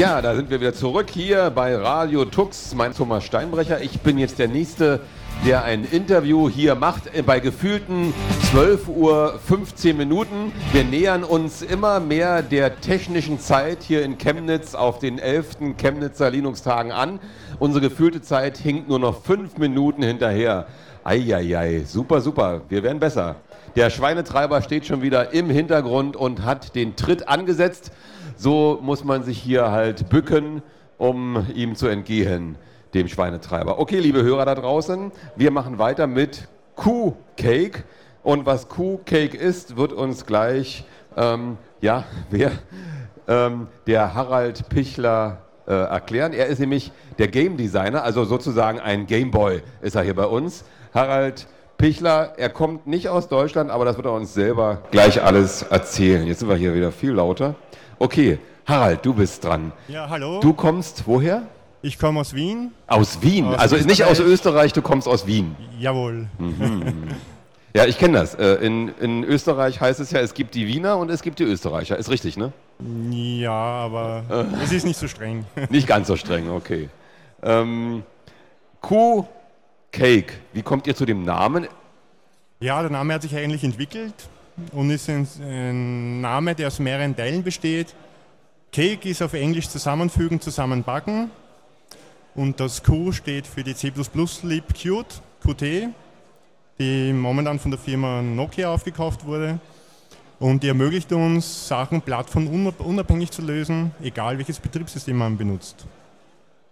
Ja, da sind wir wieder zurück hier bei Radio Tux. Mein Thomas Steinbrecher. Ich bin jetzt der Nächste, der ein Interview hier macht äh, bei gefühlten 12 Uhr 15 Minuten. Wir nähern uns immer mehr der technischen Zeit hier in Chemnitz auf den 11. Chemnitzer Linux-Tagen an. Unsere gefühlte Zeit hinkt nur noch fünf Minuten hinterher. Eieiei, super, super. Wir werden besser. Der Schweinetreiber steht schon wieder im Hintergrund und hat den Tritt angesetzt. So muss man sich hier halt bücken, um ihm zu entgehen, dem Schweinetreiber. Okay, liebe Hörer da draußen, wir machen weiter mit Kuhcake. Und was Kuhcake ist, wird uns gleich, ähm, ja, wer? Ähm, der Harald Pichler äh, erklären. Er ist nämlich der Game Designer, also sozusagen ein Gameboy ist er hier bei uns. Harald Pichler, er kommt nicht aus Deutschland, aber das wird er uns selber gleich alles erzählen. Jetzt sind wir hier wieder viel lauter. Okay, Harald, du bist dran. Ja, hallo. Du kommst woher? Ich komme aus Wien. Aus Wien, Aus also nicht aus Österreich, du kommst aus Wien. Jawohl. Ja, ich kenne das. Äh, In, in Österreich heißt es ja, es gibt die Wiener und es gibt die Österreicher. Ist richtig, ne? Ja, aber es ist nicht so streng. Nicht ganz so streng, okay. Ähm, Kuh Cake, wie kommt ihr zu dem Namen? Ja, der Name hat sich eigentlich entwickelt und ist ein, Name, der aus mehreren Teilen besteht. Cake ist auf Englisch zusammenfügen, zusammenbacken. Und das Q steht für die C++ Lib Qt, die momentan von der Firma Nokia aufgekauft wurde. Und die ermöglicht uns, Sachen plattformunabhängig zu lösen, egal welches Betriebssystem man benutzt.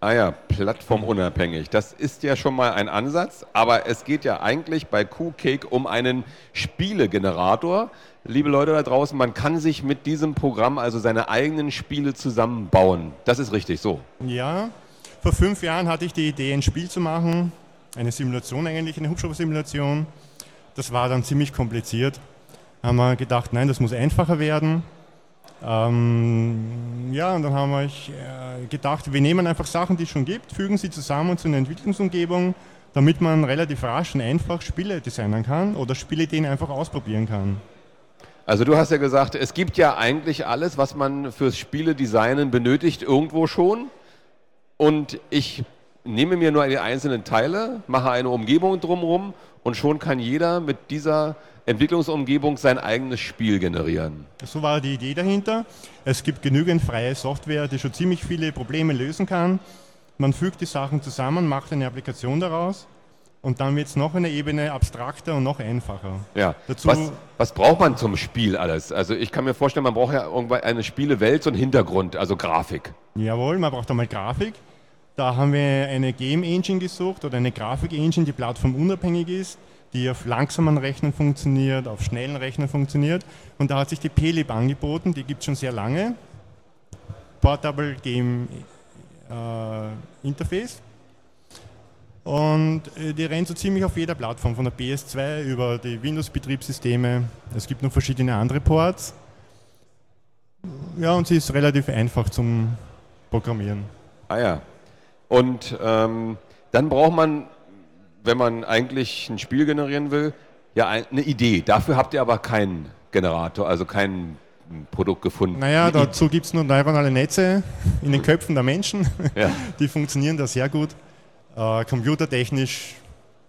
Ah ja, plattformunabhängig. Das ist ja schon mal ein Ansatz, aber es geht ja eigentlich bei Q-Cake um einen Spielegenerator. Liebe Leute da draußen, man kann sich mit diesem Programm also seine eigenen Spiele zusammenbauen. Das ist richtig so. Ja, vor fünf Jahren hatte ich die Idee, ein Spiel zu machen, eine Simulation eigentlich, eine Hubschrauber-Simulation. Das war dann ziemlich kompliziert. Haben wir gedacht, nein, das muss einfacher werden. Ähm, ja, und dann haben wir äh, gedacht, wir nehmen einfach Sachen, die es schon gibt, fügen sie zusammen zu einer Entwicklungsumgebung, damit man relativ rasch und einfach Spiele designen kann oder Spielideen einfach ausprobieren kann. Also du hast ja gesagt, es gibt ja eigentlich alles, was man fürs Spieledesignen benötigt, irgendwo schon. Und ich nehme mir nur die einzelnen Teile, mache eine Umgebung drumherum und schon kann jeder mit dieser Entwicklungsumgebung sein eigenes Spiel generieren. So war die Idee dahinter. Es gibt genügend freie Software, die schon ziemlich viele Probleme lösen kann. Man fügt die Sachen zusammen, macht eine Applikation daraus und dann wird es noch eine Ebene abstrakter und noch einfacher. Ja. Dazu- was, was braucht man zum Spiel alles? Also ich kann mir vorstellen, man braucht ja irgendwann eine Spielewelt, so einen Hintergrund, also Grafik. Jawohl, man braucht einmal Grafik. Da haben wir eine Game Engine gesucht oder eine Grafik Engine, die plattformunabhängig ist, die auf langsamen Rechnern funktioniert, auf schnellen Rechnern funktioniert. Und da hat sich die PLib angeboten, die gibt es schon sehr lange. Portable Game äh, Interface. Und äh, die rennt so ziemlich auf jeder Plattform, von der PS2 über die Windows-Betriebssysteme. Es gibt noch verschiedene andere Ports. Ja, und sie ist relativ einfach zum Programmieren. Ah ja. Und ähm, dann braucht man, wenn man eigentlich ein Spiel generieren will, ja ein- eine Idee. Dafür habt ihr aber keinen Generator, also kein Produkt gefunden. Naja, dazu gibt es nur neuronale Netze in den Köpfen der Menschen. Ja. Die funktionieren da sehr gut. Äh, computertechnisch,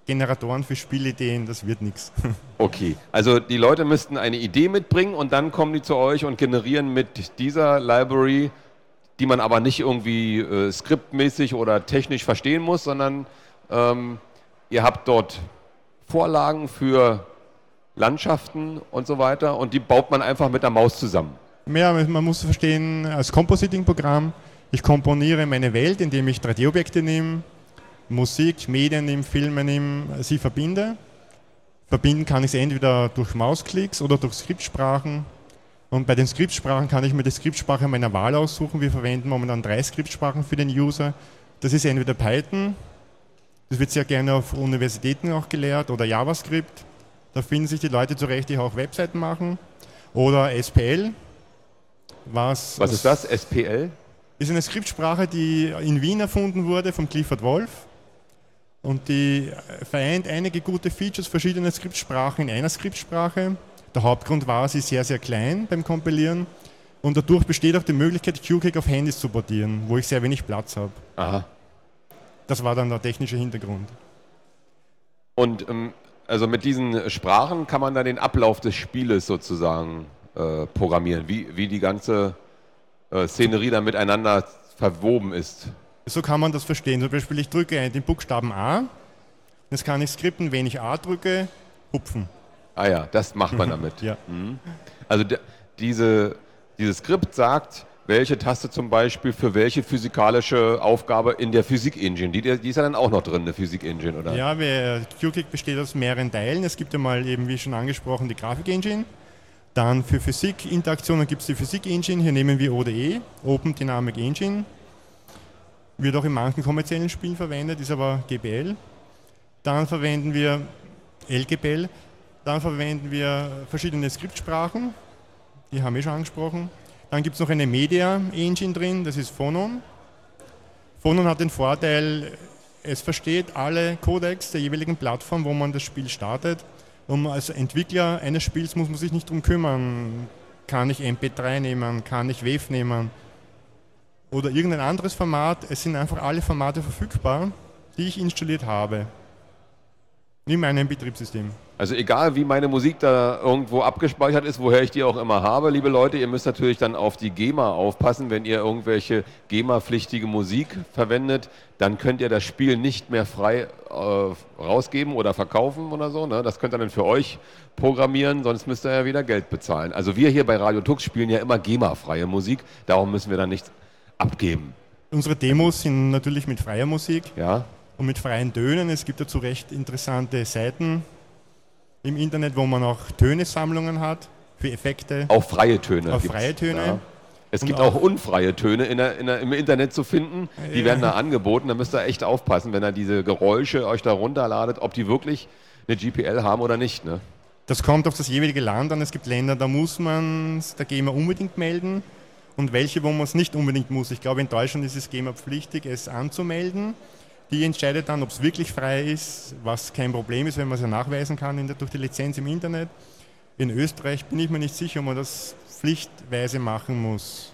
Generatoren für Spielideen, das wird nichts. Okay, also die Leute müssten eine Idee mitbringen und dann kommen die zu euch und generieren mit dieser Library, die man aber nicht irgendwie äh, skriptmäßig oder technisch verstehen muss, sondern ähm, ihr habt dort Vorlagen für Landschaften und so weiter und die baut man einfach mit der Maus zusammen. Ja, man muss verstehen, als Compositing-Programm, ich komponiere meine Welt, indem ich 3D-Objekte nehme, Musik, Medien nehme, Filme nehme, sie verbinde. Verbinden kann ich sie entweder durch Mausklicks oder durch Skriptsprachen. Und bei den Skriptsprachen kann ich mir die Skriptsprache meiner Wahl aussuchen. Wir verwenden momentan drei Skriptsprachen für den User. Das ist entweder Python, das wird sehr gerne auf Universitäten auch gelehrt, oder JavaScript. Da finden sich die Leute zurecht, die auch Webseiten machen. Oder SPL. Was, Was ist das? SPL? ist eine Skriptsprache, die in Wien erfunden wurde von Clifford Wolf. Und die vereint einige gute Features verschiedener Skriptsprachen in einer Skriptsprache. Der Hauptgrund war, sie ist sehr, sehr klein beim Kompilieren Und dadurch besteht auch die Möglichkeit, QCake auf Handys zu portieren, wo ich sehr wenig Platz habe. Aha. Das war dann der technische Hintergrund. Und ähm, also mit diesen Sprachen kann man dann den Ablauf des Spieles sozusagen äh, programmieren, wie, wie die ganze äh, Szenerie dann miteinander verwoben ist. So kann man das verstehen. Zum Beispiel, ich drücke den Buchstaben A. Jetzt kann ich skripten, wenn ich A drücke, hupfen. Ah ja, das macht man damit. Ja. Also de, diese, dieses Skript sagt, welche Taste zum Beispiel für welche physikalische Aufgabe in der Physik-Engine. Die, die ist ja dann auch noch drin, eine Physik-Engine, oder? Ja, QClick besteht aus mehreren Teilen. Es gibt einmal eben, wie schon angesprochen, die Grafik-Engine. Dann für Physik-Interaktionen gibt es die Physik-Engine. Hier nehmen wir ODE, Open Dynamic Engine. Wird auch in manchen kommerziellen Spielen verwendet, ist aber GPL. Dann verwenden wir LGPL. Dann verwenden wir verschiedene Skriptsprachen. Die haben wir schon angesprochen. Dann gibt es noch eine Media Engine drin, das ist Phonon. Phonon hat den Vorteil, es versteht alle Codecs der jeweiligen Plattform, wo man das Spiel startet. Und als Entwickler eines Spiels muss man sich nicht darum kümmern, kann ich MP3 nehmen, kann ich WAV nehmen oder irgendein anderes Format. Es sind einfach alle Formate verfügbar, die ich installiert habe. In meinem Betriebssystem. Also egal, wie meine Musik da irgendwo abgespeichert ist, woher ich die auch immer habe, liebe Leute, ihr müsst natürlich dann auf die GEMA aufpassen. Wenn ihr irgendwelche GEMA-pflichtige Musik verwendet, dann könnt ihr das Spiel nicht mehr frei äh, rausgeben oder verkaufen oder so. Ne? Das könnt ihr dann für euch programmieren, sonst müsst ihr ja wieder Geld bezahlen. Also wir hier bei Radio Tux spielen ja immer GEMA-freie Musik, darum müssen wir dann nichts abgeben. Unsere Demos sind natürlich mit freier Musik Ja? und mit freien Tönen. Es gibt dazu recht interessante Seiten im Internet, wo man auch Tönesammlungen hat für Effekte. Auch freie Töne. Auch freie Töne. Es Und gibt auch- auch, unfreie Töne in der, in der, im Internet zu finden. Die Ja. werden da angeboten. Da müsst ihr echt aufpassen, wenn ihr diese Geräusche euch da runterladet, ob die wirklich eine GPL haben oder nicht. Ne? Das kommt auf das jeweilige Land an. Es gibt Länder, da muss man es der GEMA unbedingt melden und welche, wo man es nicht unbedingt muss. Ich glaube, in Deutschland ist es GEMA pflichtig, es anzumelden. Die entscheidet dann, ob es wirklich frei ist, was kein Problem ist, wenn man es ja nachweisen kann der, durch die Lizenz im Internet. In Österreich bin ich mir nicht sicher, ob man das pflichtweise machen muss.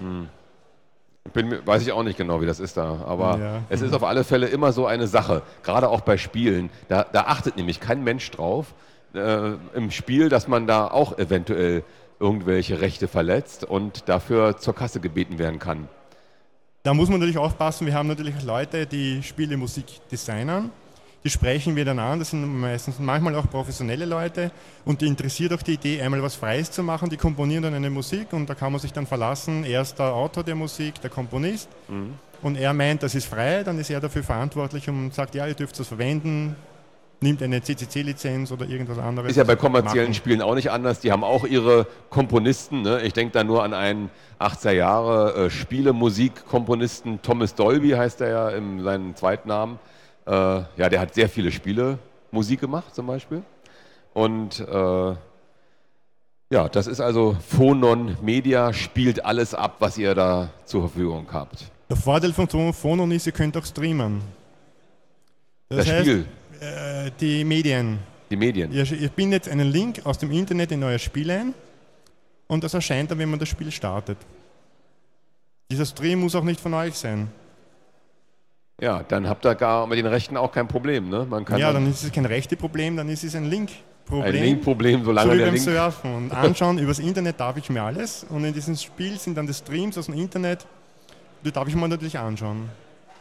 Bin, mir- weiß ich auch nicht genau, wie das ist da. Aber Ja. es ist auf alle Fälle immer so eine Sache. Gerade auch bei Spielen. Da, da achtet nämlich kein Mensch drauf äh, im Spiel, dass man da auch eventuell irgendwelche Rechte verletzt und dafür zur Kasse gebeten werden kann. Da muss man natürlich aufpassen, wir haben natürlich Leute, die Spiele Musik designen. Die sprechen wir dann an, das sind meistens manchmal auch professionelle Leute. Und die interessiert auch die Idee, einmal was Freies zu machen. Die komponieren dann eine Musik und da kann man sich dann verlassen, er ist der Autor der Musik, der Komponist. Und er meint, das ist frei, dann ist er dafür verantwortlich und sagt, ja, ihr dürft es verwenden, nimmt eine CCC-Lizenz oder irgendwas anderes. Ist ja bei kommerziellen Machen. Spielen auch nicht anders. Die haben auch ihre Komponisten. Ne? Ich denke da nur an einen 80er Jahre äh, Spielemusikkomponisten, Thomas Dolby heißt er ja in seinem zweiten Namen. Äh, ja, der hat sehr viele Spiele Musik gemacht zum Beispiel. Und äh, ja, das ist also Phonon Media, spielt alles ab, was ihr da zur Verfügung habt. Der Vorteil von Phonon ist, ihr könnt auch streamen. Das, Spiel, äh, die Medien. die Medien. Ihr, ihr bindet einen Link aus dem Internet in euer Spiel ein und das erscheint dann, wenn man das Spiel startet. Dieser Stream muss auch nicht von euch sein. Ja, dann habt ihr gar mit den Rechten auch kein Problem. Ne? Man kann ja, dann dann ist es kein Rechteproblem, dann ist es ein Linkproblem. ein Linkproblem, solange so der beim Link Surfen. Und anschauen, übers Internet darf ich mir alles. Und in diesem Spiel sind dann die Streams aus dem Internet, die darf ich mir natürlich anschauen.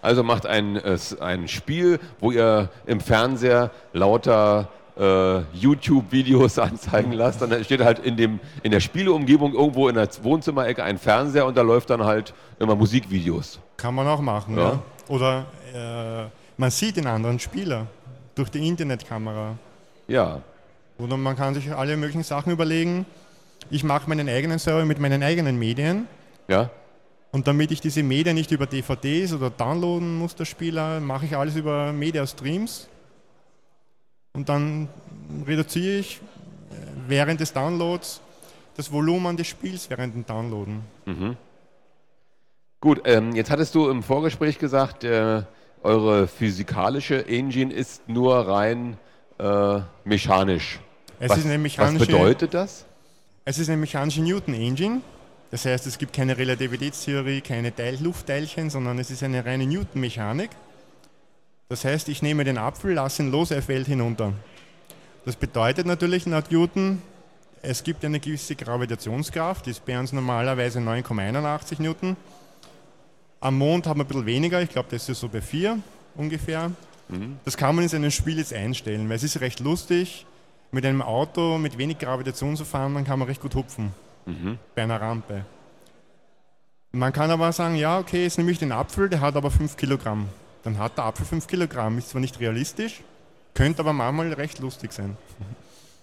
Also macht ein, ein Spiel, wo ihr im Fernseher lauter äh, YouTube-Videos anzeigen lasst. Dann steht halt in, dem, in der Spieleumgebung irgendwo in der Wohnzimmerecke ein Fernseher und da läuft dann halt immer Musikvideos. Kann man auch machen, Ja. ja. Oder äh, man sieht den anderen Spieler durch die Internetkamera. Ja, Oder man kann sich alle möglichen Sachen überlegen. Ich mache meinen eigenen Server mit meinen eigenen Medien. ja. Und damit ich diese Medien nicht über DVDs oder downloaden muss, der Spieler, mache ich alles über Media-Streams. Und dann reduziere ich äh, während des Downloads das Volumen des Spiels während dem Downloaden. Gut, ähm, jetzt hattest du im Vorgespräch gesagt, äh, eure physikalische Engine ist nur rein äh, mechanisch. Es was, was bedeutet das? Es ist eine mechanische Newton Engine. Das heißt, es gibt keine Relativitätstheorie, keine Teil Luftteilchen, sondern es ist eine reine Newton-Mechanik. Das heißt, ich nehme den Apfel, lasse ihn los, er fällt hinunter. Das bedeutet natürlich laut Newton, es gibt eine gewisse Gravitationskraft, die ist bei uns normalerweise 9,81 Newton. Am Mond haben wir ein bisschen weniger, ich glaube, das ist so bei 4 ungefähr. Mhm. Das kann man in seinem Spiel jetzt einstellen, weil es ist recht lustig, mit einem Auto mit wenig Gravitation zu fahren, dann kann man recht gut hupfen mhm. bei einer Rampe. Man kann aber sagen, ja, okay, jetzt nehme ich den Apfel, der hat aber 5 Kilogramm. Dann hat der Apfel 5 Kilogramm. Ist zwar nicht realistisch, könnte aber manchmal recht lustig sein.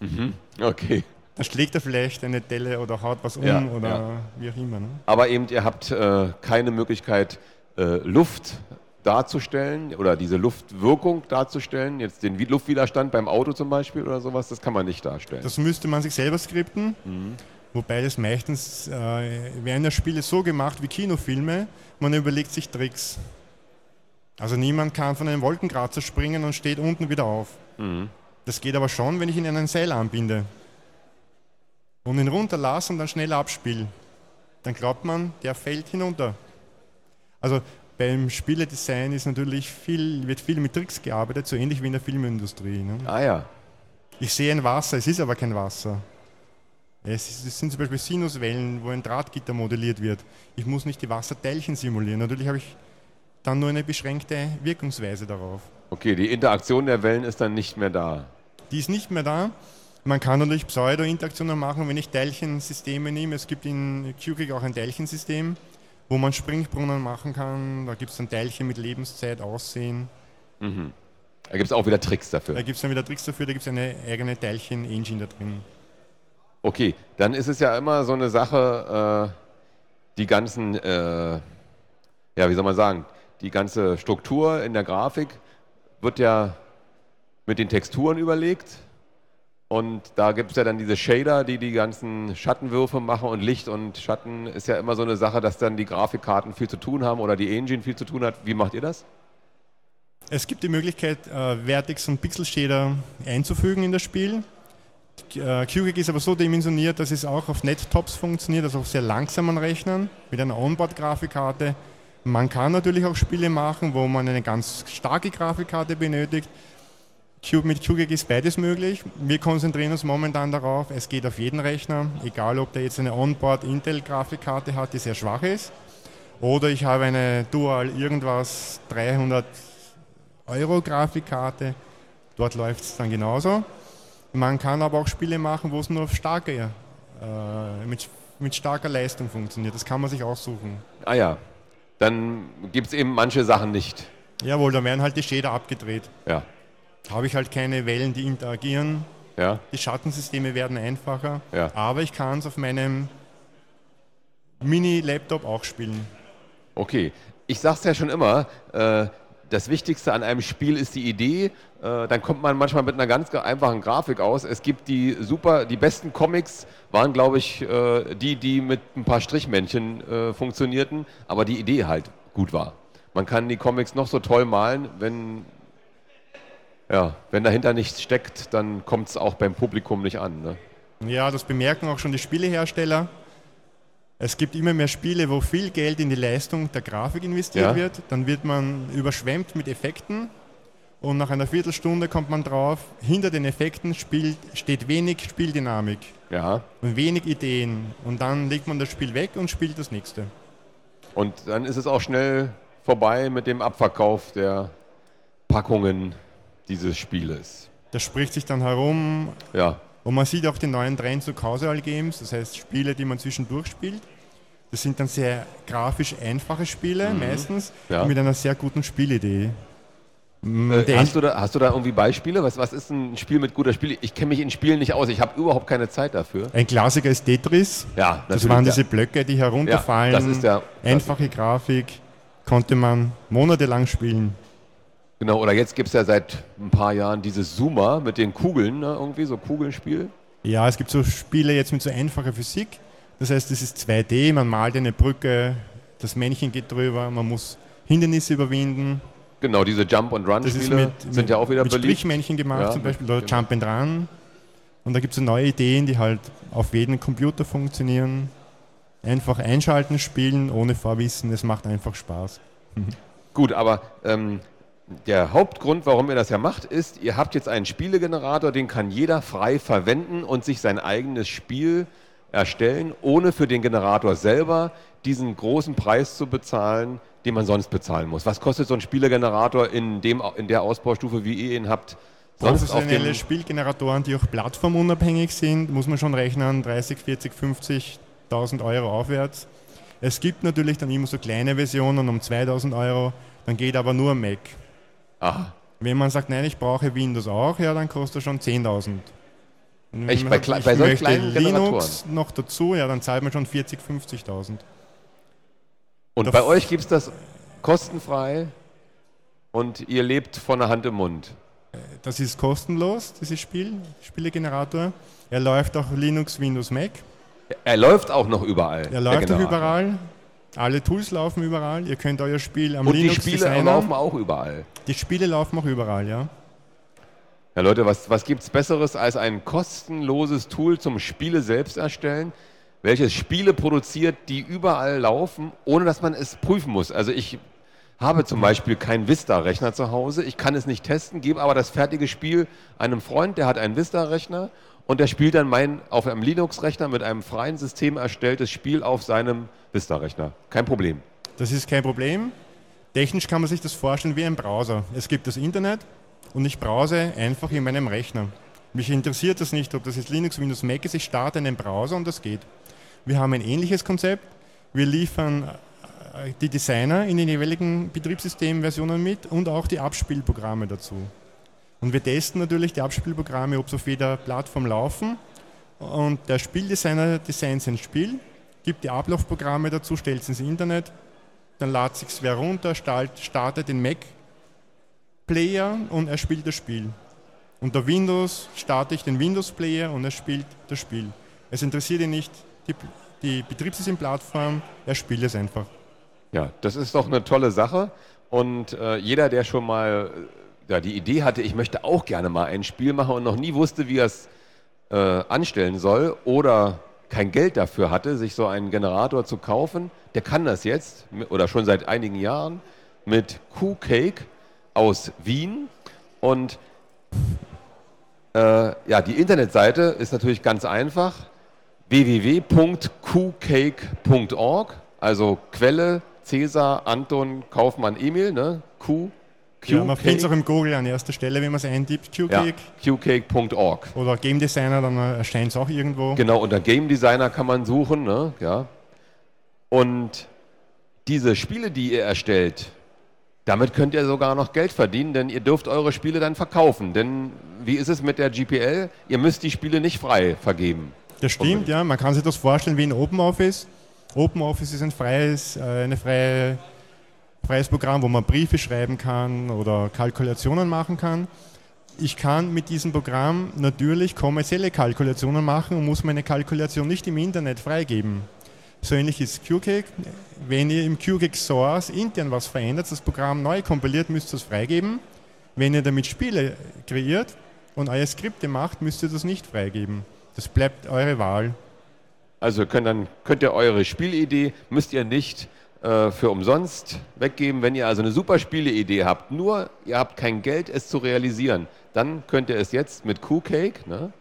Mhm. Okay. Dann schlägt er vielleicht eine Delle oder haut was um ja, oder ja. wie auch immer. Ne? Aber eben, ihr habt äh, keine Möglichkeit, äh, Luft darzustellen oder diese Luftwirkung darzustellen, jetzt den Luftwiderstand beim Auto zum Beispiel oder sowas, das kann man nicht darstellen. Das müsste man sich selber skripten, mhm. Wobei das meistens äh, werden ja Spiele so gemacht wie Kinofilme, man überlegt sich Tricks. Also niemand kann von einem Wolkenkratzer springen und steht unten wieder auf. Mhm. Das geht aber schon, wenn ich ihn in ein Seil anbinde und ihn runterlasse und dann schnell abspiele. Dann glaubt man, der fällt hinunter. Also beim Spieledesign ist natürlich viel, wird viel mit Tricks gearbeitet, so ähnlich wie in der Filmindustrie. Ne? Ah ja. Ich sehe ein Wasser, es ist aber kein Wasser. Es, sind zum Beispiel Sinuswellen, wo ein Drahtgitter modelliert wird. Ich muss nicht die Wasserteilchen simulieren. Natürlich habe ich dann nur eine beschränkte Wirkungsweise darauf. Okay, die Interaktion der Wellen ist dann nicht mehr da. Die ist nicht mehr da. Man kann natürlich Pseudo-Interaktionen machen, wenn ich Teilchensysteme nehme. Es gibt in QGIS auch ein Teilchensystem, wo man Springbrunnen machen kann. Da gibt es dann Teilchen mit Lebenszeit, Aussehen. Mhm. Da gibt es auch wieder Tricks dafür. Da gibt es dann wieder Tricks dafür, da gibt es eine eigene Teilchen-Engine da drin. Okay, dann ist es ja immer so eine Sache, äh, die ganzen, äh, ja, wie soll man sagen, die ganze Struktur in der Grafik wird ja mit den Texturen überlegt. Und da gibt es ja dann diese Shader, die die ganzen Schattenwürfe machen und Licht und Schatten ist ja immer so eine Sache, dass dann die Grafikkarten viel zu tun haben oder die Engine viel zu tun hat. Wie macht ihr das? Es gibt die Möglichkeit, äh, Vertex und Pixel Shader einzufügen in das Spiel. Äh, QGIS ist aber so dimensioniert, dass es auch auf Nettops funktioniert, also auf sehr langsamen Rechnern mit einer Onboard-Grafikkarte man kann natürlich auch Spiele machen, wo man eine ganz starke Grafikkarte benötigt. Mit QGIS ist beides möglich. Wir konzentrieren uns momentan darauf, es geht auf jeden Rechner, egal ob der jetzt eine Onboard Intel-Grafikkarte hat, die sehr schwach ist, oder ich habe eine Dual irgendwas 300 Euro Grafikkarte, dort läuft es dann genauso. Man kann aber auch Spiele machen, wo es nur auf starke, äh, mit, mit starker Leistung funktioniert. Das kann man sich aussuchen. Ah ja, dann gibt es eben manche Sachen nicht. Jawohl, da werden halt die Shader abgedreht. Ja. Habe ich halt keine Wellen, die interagieren. Ja. Die Schattensysteme werden einfacher. Ja. Aber ich kann es auf meinem Mini-Laptop auch spielen. Okay. Ich sage es ja schon immer, äh, das Wichtigste an einem Spiel ist die Idee. Äh, dann kommt man manchmal mit einer ganz einfachen Grafik aus. Es gibt die super, die besten Comics waren, glaube ich, äh, die, die mit ein paar Strichmännchen äh, funktionierten, aber die Idee halt gut war. Man kann die Comics noch so toll malen, wenn, ja, wenn dahinter nichts steckt, dann kommt es auch beim Publikum nicht an. Ne? Ja, das bemerken auch schon die Spielehersteller. Es gibt immer mehr Spiele, wo viel Geld in die Leistung der Grafik investiert ja. wird. Dann wird man überschwemmt mit Effekten und nach einer Viertelstunde kommt man drauf, hinter den Effekten spielt, steht wenig Spieldynamik ja. und wenig Ideen. Und dann legt man das Spiel weg und spielt das nächste. Und dann ist es auch schnell vorbei mit dem Abverkauf der Packungen dieses Spieles. Das spricht sich dann herum. Ja. Und man sieht auch den neuen Trend zu Causal Games, das heißt Spiele, die man zwischendurch spielt. Das sind dann sehr grafisch einfache Spiele mhm. meistens ja. mit einer sehr guten Spielidee. Äh, hast, du da, hast du da irgendwie Beispiele? Was, was ist ein Spiel mit guter Spiel? Ich kenne mich in Spielen nicht aus, ich habe überhaupt keine Zeit dafür. Ein Klassiker ist Tetris. Ja, das waren diese Blöcke, die herunterfallen. Ja, das ist der, Einfache Grafik, konnte man monatelang spielen. Genau, oder jetzt gibt es ja seit ein paar Jahren dieses Zoomer mit den Kugeln, ne, irgendwie so Kugelspiel. Ja, es gibt so Spiele jetzt mit so einfacher Physik. Das heißt, es ist 2D, man malt eine Brücke, das Männchen geht drüber, man muss Hindernisse überwinden. Genau, diese Jump and Run Spiele mit, sind ja auch wieder mit beliebt. Strichmännchen gemacht, ja, zum Beispiel oder genau. Jump and Run. Und da gibt es so neue Ideen, die halt auf jedem Computer funktionieren. Einfach einschalten, spielen, ohne Vorwissen, es macht einfach Spaß. Gut, aber ähm, der Hauptgrund, warum ihr das ja macht, ist, ihr habt jetzt einen Spielegenerator, den kann jeder frei verwenden und sich sein eigenes Spiel erstellen, ohne für den Generator selber diesen großen Preis zu bezahlen, den man sonst bezahlen muss. Was kostet so ein Spielegenerator in, dem, in der Ausbaustufe, wie ihr ihn habt? Sonst Professionelle Spielgeneratoren, die auch plattformunabhängig sind, muss man schon rechnen, 30, 40, 50.000 Euro aufwärts. Es gibt natürlich dann immer so kleine Versionen um 2000 Euro, dann geht aber nur Mac. Aha. Wenn man sagt, nein, ich brauche Windows auch, ja, dann kostet er schon 10.000. Echt, bei, sagt, bei solchen kleinen Linux noch dazu, ja, dann zahlt man schon 40, 50.000. Und bei euch gibt es das kostenfrei und ihr lebt von der Hand im Mund. Das ist kostenlos, dieses Spiel, Spielegenerator. Er läuft auch Linux, Windows, Mac. Er läuft auch noch überall. Er läuft auch überall. Alle Tools laufen überall. Ihr könnt euer Spiel am und Linux Und die Spiele Designer. laufen auch überall. Die Spiele laufen auch überall, ja. Ja Leute, was, was gibt es Besseres als ein kostenloses Tool zum Spiele selbst erstellen? welches Spiele produziert, die überall laufen, ohne dass man es prüfen muss. Also ich habe zum Beispiel keinen Vista-Rechner zu Hause, ich kann es nicht testen, gebe aber das fertige Spiel einem Freund, der hat einen Vista-Rechner und der spielt dann mein auf einem Linux-Rechner mit einem freien System erstelltes Spiel auf seinem Vista-Rechner. Kein Problem. Das ist kein Problem. Technisch kann man sich das vorstellen wie ein Browser. Es gibt das Internet und ich browse einfach in meinem Rechner. Mich interessiert das nicht, ob das jetzt Linux, Windows, Mac ist. Ich starte einen Browser und das geht. Wir haben ein ähnliches Konzept. Wir liefern äh, die Designer in den jeweiligen Betriebssystemversionen mit und auch die Abspielprogramme dazu. Und wir testen natürlich die Abspielprogramme, ob sie auf jeder Plattform laufen. Und der Spieldesigner designt sein Spiel, gibt die Ablaufprogramme dazu, stellt es ins Internet, dann lädt sich wer runter, startet den Mac Player und er spielt das Spiel. Unter Windows starte ich den Windows Player und er spielt das Spiel. Es interessiert ihn nicht, die, die Betriebssystemplattform, er spielt es einfach. Ja, das ist doch eine tolle Sache. Und äh, jeder, der schon mal äh, ja, die Idee hatte, ich möchte auch gerne mal ein Spiel machen und noch nie wusste, wie er es äh, anstellen soll oder kein Geld dafür hatte, sich so einen Generator zu kaufen, der kann das jetzt oder schon seit einigen Jahren mit Q-Cake aus Wien. Und äh, ja, die Internetseite ist natürlich ganz einfach www.qcake.org, also Quelle Cäsar Anton Kaufmann Emil, ne? Q. Q ja, man findet es auch im Google an erster Stelle, wenn man es eintippt, qcake. Ja, qcake.org. Oder Game Designer, dann erscheint es auch irgendwo. Genau, unter Game Designer kann man suchen, ne? Ja. Und diese Spiele, die ihr erstellt, damit könnt ihr sogar noch Geld verdienen, denn ihr dürft eure Spiele dann verkaufen. Denn wie ist es mit der GPL? Ihr müsst die Spiele nicht frei vergeben. Das stimmt, ja. Man kann sich das vorstellen wie ein OpenOffice. OpenOffice ist ein freies, äh, eine freie, freies Programm, wo man Briefe schreiben kann oder Kalkulationen machen kann. Ich kann mit diesem Programm natürlich kommerzielle Kalkulationen machen und muss meine Kalkulation nicht im Internet freigeben. So ähnlich ist QCake. Wenn ihr im QCake Source intern was verändert, das Programm neu kompiliert, müsst ihr es freigeben. Wenn ihr damit Spiele kreiert und eure Skripte macht, müsst ihr das nicht freigeben. Das bleibt eure Wahl. Also könnt, dann könnt ihr eure Spielidee, müsst ihr nicht äh, für umsonst weggeben. Wenn ihr also eine super Spieleidee habt, nur ihr habt kein Geld, es zu realisieren, dann könnt ihr es jetzt mit QCake, ne?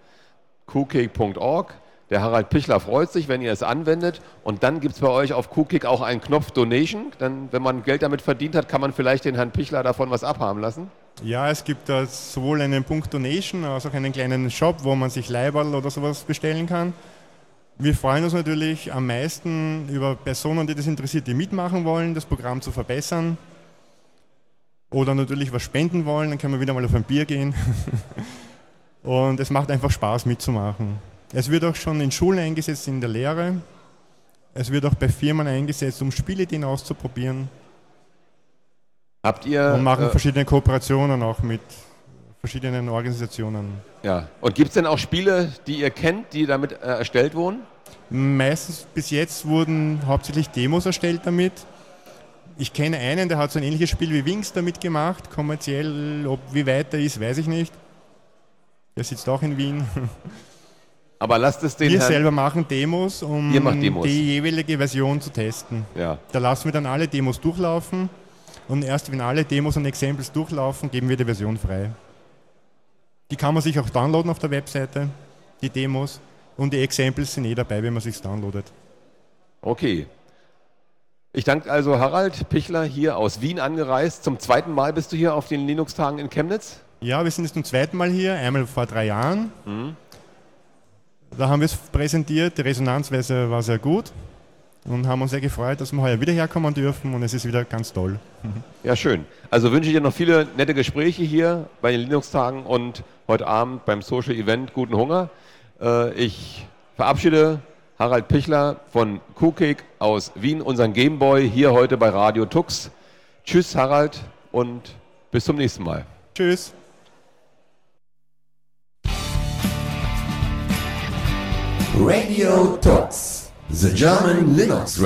qcake.org, der Harald Pichler freut sich, wenn ihr es anwendet. Und dann gibt es bei euch auf QCake auch einen Knopf Donation. Dann, wenn man Geld damit verdient hat, kann man vielleicht den Herrn Pichler davon was abhaben lassen. Ja, es gibt da sowohl einen Punkt Donation als auch einen kleinen Shop, wo man sich Leiberl oder sowas bestellen kann. Wir freuen uns natürlich am meisten über Personen, die das interessiert, die mitmachen wollen, das Programm zu verbessern. Oder natürlich was spenden wollen, dann können wir wieder mal auf ein Bier gehen. Und es macht einfach Spaß mitzumachen. Es wird auch schon in Schulen eingesetzt, in der Lehre. Es wird auch bei Firmen eingesetzt, um Spielideen auszuprobieren. Habt ihr. Und machen äh, verschiedene Kooperationen auch mit verschiedenen Organisationen. Ja. Und gibt es denn auch Spiele, die ihr kennt, die damit äh, erstellt wurden? Meistens bis jetzt wurden hauptsächlich Demos erstellt damit. Ich kenne einen, der hat so ein ähnliches Spiel wie Wings damit gemacht. Kommerziell, ob wie weit er ist, weiß ich nicht. Der sitzt auch in Wien. Aber lasst es den Wir Herrn... selber machen Demos, um Demos. die jeweilige Version zu testen. Ja. Da lassen wir dann alle Demos durchlaufen und erst wenn alle Demos und Examples durchlaufen, geben wir die Version frei. Die kann man sich auch downloaden auf der Webseite, die Demos. Und die Examples sind eh dabei, wenn man sich downloadet. Okay. Ich danke also Harald Pichler hier aus Wien angereist. Zum zweiten Mal bist du hier auf den Linux-Tagen in Chemnitz. Ja, wir sind jetzt zum zweiten Mal hier, einmal vor drei Jahren. Mhm. Da haben wir es präsentiert, die Resonanz war sehr, gut und haben uns sehr gefreut, dass wir heuer wieder herkommen dürfen und es ist wieder ganz toll. Ja, schön. Also wünsche ich dir noch viele nette Gespräche hier bei den Linux-Tagen und heute Abend beim Social Event guten Hunger. Äh, ich verabschiede Harald Pichler von KuCake aus Wien, unseren Gameboy, hier heute bei Radio Tux. Tschüss, Harald, und bis zum nächsten Mal. Tschüss. Radio Talks, the German Linux